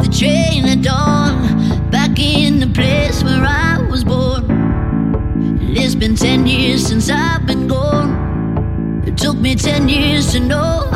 The train at dawn, back in the place where I was born. It's been ten years since I've been gone. It took me ten years to know